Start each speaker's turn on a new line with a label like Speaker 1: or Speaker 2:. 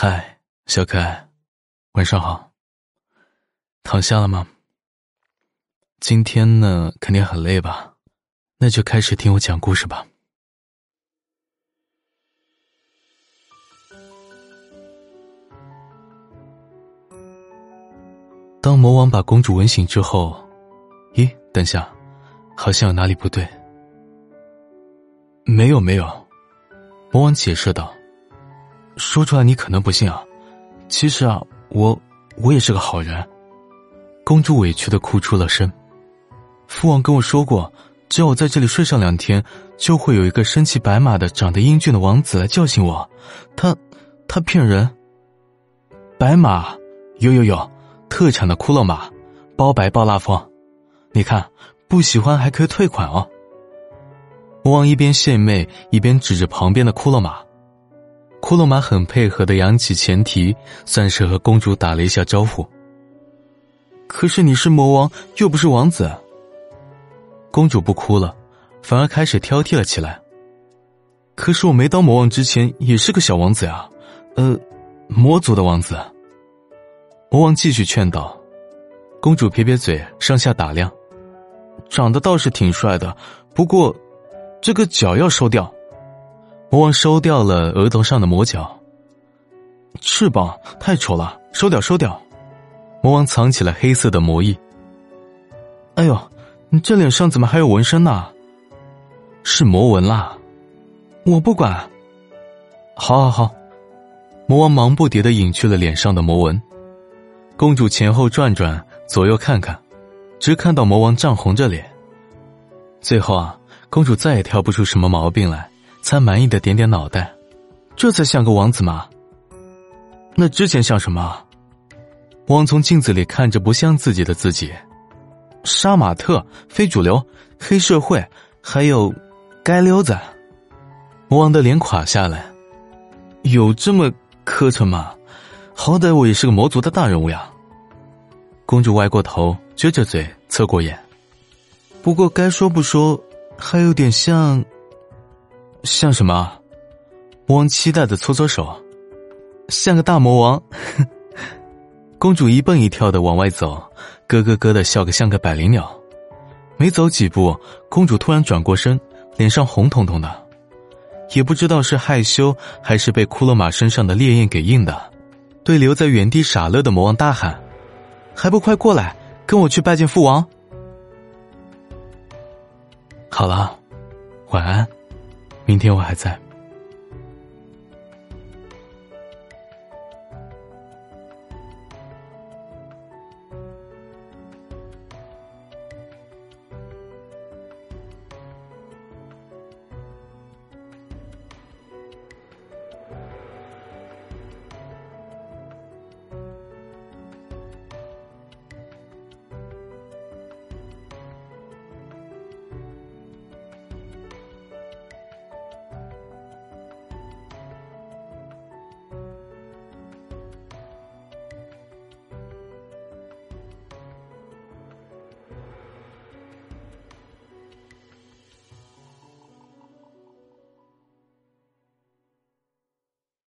Speaker 1: 嗨，小可爱，晚上好。躺下了吗？今天呢，肯定很累吧？那就开始听我讲故事吧。当魔王把公主吻醒之后，咦，等下，好像有哪里不对。没有，没有。魔王解释道。说出来你可能不信啊，其实啊，我我也是个好人。公主委屈的哭出了声。父王跟我说过，只要我在这里睡上两天，就会有一个身骑白马的、长得英俊的王子来叫醒我。他，他骗人。白马，有有有，特产的骷髅马，包白包拉风。你看，不喜欢还可以退款哦。魔王一边献媚，一边指着旁边的骷髅马。骷髅马很配合的扬起前蹄，算是和公主打了一下招呼。可是你是魔王，又不是王子。公主不哭了，反而开始挑剔了起来。可是我没当魔王之前也是个小王子呀，呃，魔族的王子。魔王继续劝道。公主撇撇嘴，上下打量，长得倒是挺帅的，不过这个角要收掉。魔王收掉了额头上的魔角，翅膀太丑了，收掉收掉。魔王藏起了黑色的魔翼。哎呦，你这脸上怎么还有纹身呢？是魔纹啦，我不管。好好好，魔王忙不迭的隐去了脸上的魔纹。公主前后转转，左右看看，只看到魔王涨红着脸。最后啊，公主再也挑不出什么毛病来。才满意的点点脑袋，这才像个王子嘛。那之前像什么？王从镜子里看着不像自己的自己，杀马特、非主流、黑社会，还有街溜子。魔王的脸垮下来，有这么磕碜吗？好歹我也是个魔族的大人物呀。公主歪过头，撅着嘴，侧过眼。不过该说不说，还有点像。像什么？魔王期待的搓搓手，像个大魔王。公主一蹦一跳的往外走，咯咯咯的笑个像个百灵鸟。没走几步，公主突然转过身，脸上红彤彤的，也不知道是害羞还是被骷髅马身上的烈焰给硬的，对留在原地傻乐的魔王大喊：“还不快过来，跟我去拜见父王！”好了，晚安。明天我还在。